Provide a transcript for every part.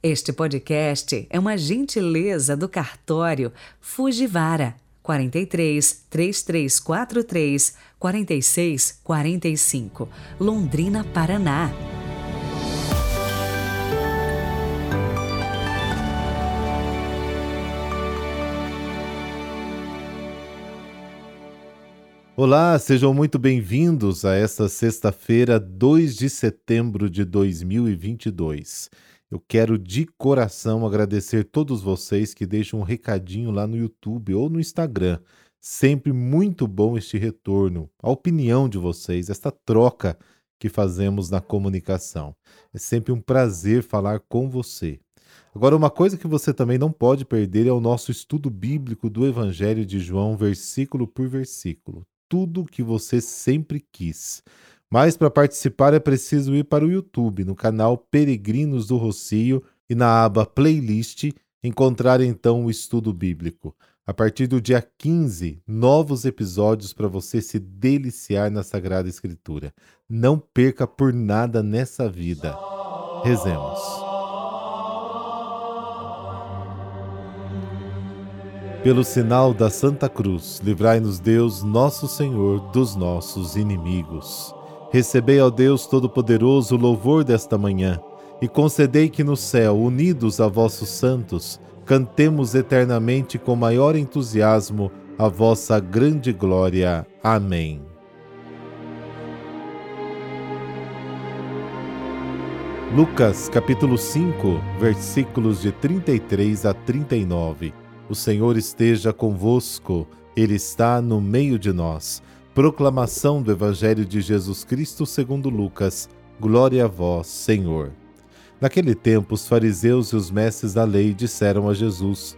Este podcast é uma gentileza do cartório Fujivara 43 3343 46 45, Londrina, Paraná. Olá, sejam muito bem-vindos a esta sexta-feira, 2 de setembro de 2022. Eu quero de coração agradecer todos vocês que deixam um recadinho lá no YouTube ou no Instagram. Sempre muito bom este retorno, a opinião de vocês, esta troca que fazemos na comunicação. É sempre um prazer falar com você. Agora, uma coisa que você também não pode perder é o nosso estudo bíblico do Evangelho de João, versículo por versículo. Tudo que você sempre quis. Mas para participar é preciso ir para o YouTube, no canal Peregrinos do Rocio e na aba Playlist encontrar então o estudo bíblico. A partir do dia 15, novos episódios para você se deliciar na Sagrada Escritura. Não perca por nada nessa vida. Rezemos. Pelo sinal da Santa Cruz, livrai-nos Deus, nosso Senhor, dos nossos inimigos. Recebei, ó Deus Todo-Poderoso, o louvor desta manhã, e concedei que no céu, unidos a vossos santos, cantemos eternamente com maior entusiasmo a vossa grande glória. Amém. Lucas capítulo 5, versículos de 33 a 39. O Senhor esteja convosco, Ele está no meio de nós. Proclamação do Evangelho de Jesus Cristo segundo Lucas. Glória a vós, Senhor. Naquele tempo, os fariseus e os mestres da lei disseram a Jesus: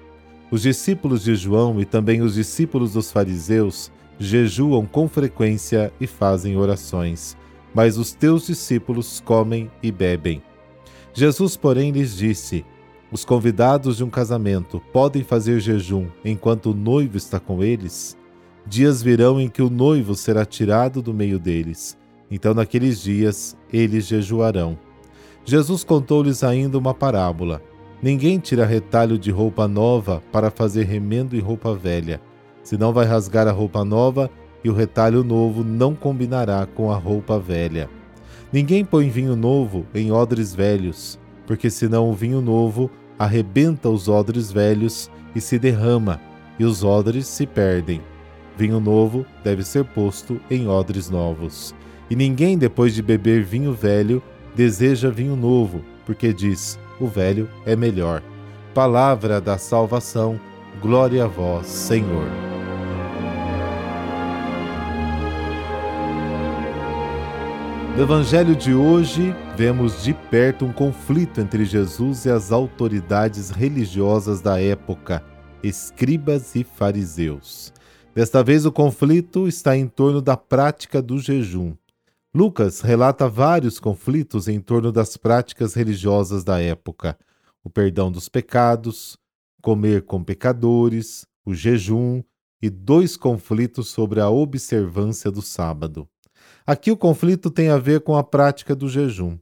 Os discípulos de João e também os discípulos dos fariseus jejuam com frequência e fazem orações, mas os teus discípulos comem e bebem. Jesus, porém, lhes disse: Os convidados de um casamento podem fazer jejum enquanto o noivo está com eles? Dias virão em que o noivo será tirado do meio deles. Então, naqueles dias, eles jejuarão. Jesus contou-lhes ainda uma parábola. Ninguém tira retalho de roupa nova para fazer remendo em roupa velha, senão vai rasgar a roupa nova e o retalho novo não combinará com a roupa velha. Ninguém põe vinho novo em odres velhos, porque senão o vinho novo arrebenta os odres velhos e se derrama, e os odres se perdem. Vinho novo deve ser posto em odres novos. E ninguém, depois de beber vinho velho, deseja vinho novo, porque diz: o velho é melhor. Palavra da salvação, glória a vós, Senhor. No Evangelho de hoje, vemos de perto um conflito entre Jesus e as autoridades religiosas da época, escribas e fariseus. Desta vez, o conflito está em torno da prática do jejum. Lucas relata vários conflitos em torno das práticas religiosas da época: o perdão dos pecados, comer com pecadores, o jejum e dois conflitos sobre a observância do sábado. Aqui o conflito tem a ver com a prática do jejum.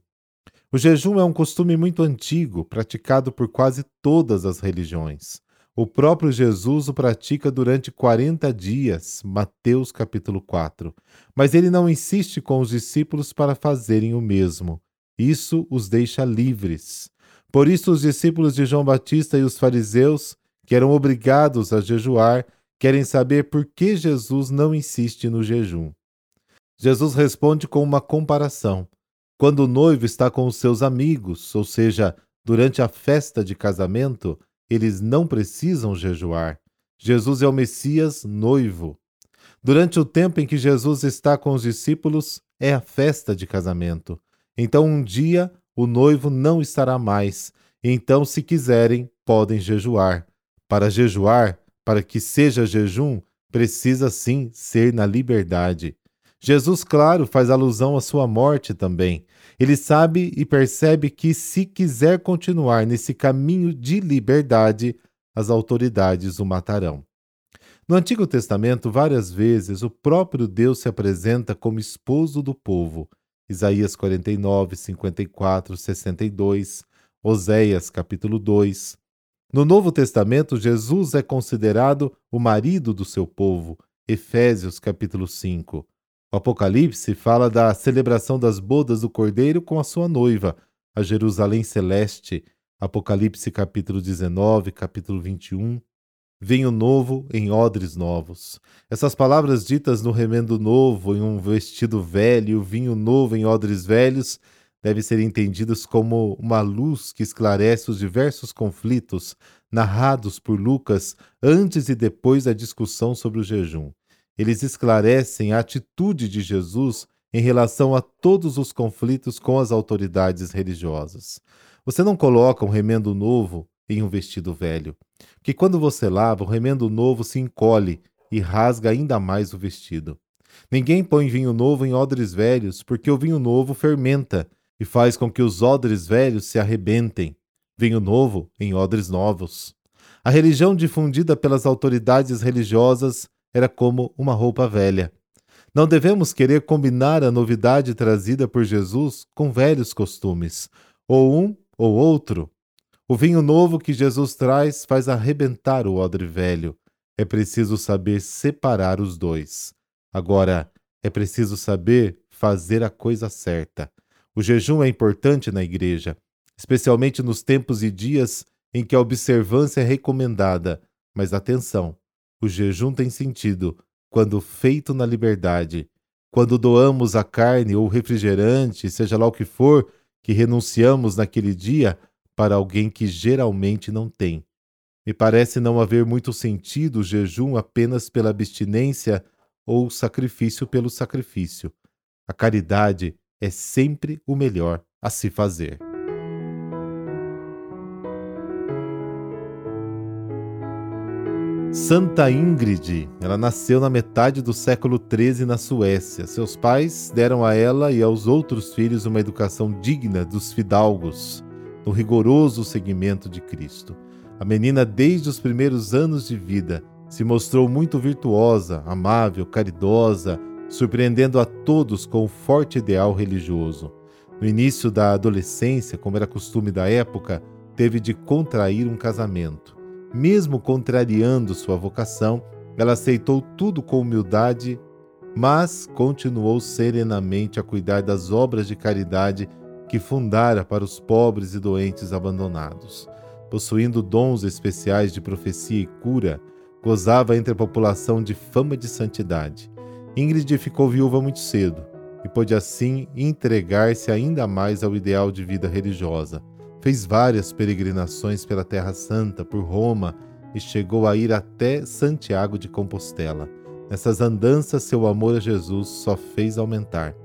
O jejum é um costume muito antigo, praticado por quase todas as religiões. O próprio Jesus o pratica durante 40 dias, Mateus capítulo 4. Mas ele não insiste com os discípulos para fazerem o mesmo. Isso os deixa livres. Por isso, os discípulos de João Batista e os fariseus, que eram obrigados a jejuar, querem saber por que Jesus não insiste no jejum. Jesus responde com uma comparação. Quando o noivo está com os seus amigos, ou seja, durante a festa de casamento, eles não precisam jejuar. Jesus é o Messias noivo. Durante o tempo em que Jesus está com os discípulos, é a festa de casamento. Então, um dia, o noivo não estará mais. Então, se quiserem, podem jejuar. Para jejuar, para que seja jejum, precisa sim ser na liberdade. Jesus, claro, faz alusão à sua morte também. Ele sabe e percebe que, se quiser continuar nesse caminho de liberdade, as autoridades o matarão. No Antigo Testamento, várias vezes, o próprio Deus se apresenta como esposo do povo. Isaías 49, 54, 62, Oséias capítulo 2. No Novo Testamento, Jesus é considerado o marido do seu povo, Efésios capítulo 5. O Apocalipse fala da celebração das bodas do Cordeiro com a sua noiva, a Jerusalém celeste, Apocalipse capítulo 19, capítulo 21. Vinho novo em odres novos. Essas palavras ditas no remendo novo, em um vestido velho, vinho novo em odres velhos, devem ser entendidos como uma luz que esclarece os diversos conflitos narrados por Lucas antes e depois da discussão sobre o jejum. Eles esclarecem a atitude de Jesus em relação a todos os conflitos com as autoridades religiosas. Você não coloca um remendo novo em um vestido velho, que quando você lava, o remendo novo se encolhe e rasga ainda mais o vestido. Ninguém põe vinho novo em odres velhos, porque o vinho novo fermenta e faz com que os odres velhos se arrebentem. Vinho novo em odres novos. A religião difundida pelas autoridades religiosas era como uma roupa velha. Não devemos querer combinar a novidade trazida por Jesus com velhos costumes, ou um ou outro. O vinho novo que Jesus traz faz arrebentar o odre velho. É preciso saber separar os dois. Agora, é preciso saber fazer a coisa certa. O jejum é importante na igreja, especialmente nos tempos e dias em que a observância é recomendada. Mas atenção, o jejum tem sentido quando feito na liberdade. Quando doamos a carne ou refrigerante, seja lá o que for, que renunciamos naquele dia para alguém que geralmente não tem. Me parece não haver muito sentido o jejum apenas pela abstinência ou sacrifício pelo sacrifício. A caridade é sempre o melhor a se fazer. Santa Ingrid, ela nasceu na metade do século XIII na Suécia. Seus pais deram a ela e aos outros filhos uma educação digna dos fidalgos, no rigoroso seguimento de Cristo. A menina, desde os primeiros anos de vida, se mostrou muito virtuosa, amável, caridosa, surpreendendo a todos com o forte ideal religioso. No início da adolescência, como era costume da época, teve de contrair um casamento. Mesmo contrariando sua vocação, ela aceitou tudo com humildade, mas continuou serenamente a cuidar das obras de caridade que fundara para os pobres e doentes abandonados. Possuindo dons especiais de profecia e cura, gozava entre a população de fama de santidade. Ingrid ficou viúva muito cedo e pôde assim entregar-se ainda mais ao ideal de vida religiosa. Fez várias peregrinações pela Terra Santa, por Roma e chegou a ir até Santiago de Compostela. Nessas andanças, seu amor a Jesus só fez aumentar.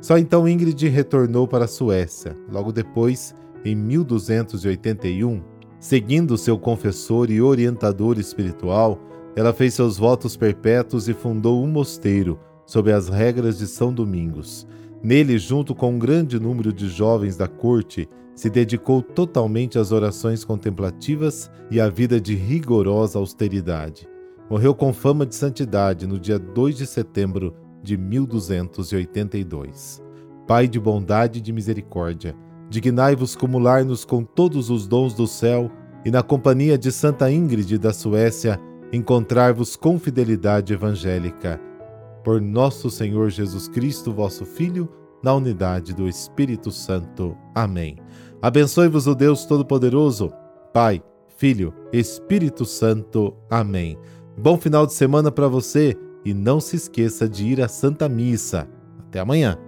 Só então Ingrid retornou para a Suécia. Logo depois, em 1281, seguindo seu confessor e orientador espiritual, ela fez seus votos perpétuos e fundou um mosteiro sob as regras de São Domingos. Nele, junto com um grande número de jovens da corte, se dedicou totalmente às orações contemplativas e à vida de rigorosa austeridade. Morreu com fama de santidade no dia 2 de setembro de 1282. Pai de bondade e de misericórdia, dignai-vos cumular-nos com todos os dons do céu e na companhia de Santa Ingrid da Suécia encontrar-vos com fidelidade evangélica. Por nosso Senhor Jesus Cristo, vosso Filho, na unidade do Espírito Santo. Amém. Abençoe-vos o Deus Todo-Poderoso, Pai, Filho, Espírito Santo. Amém. Bom final de semana para você e não se esqueça de ir à Santa Missa. Até amanhã.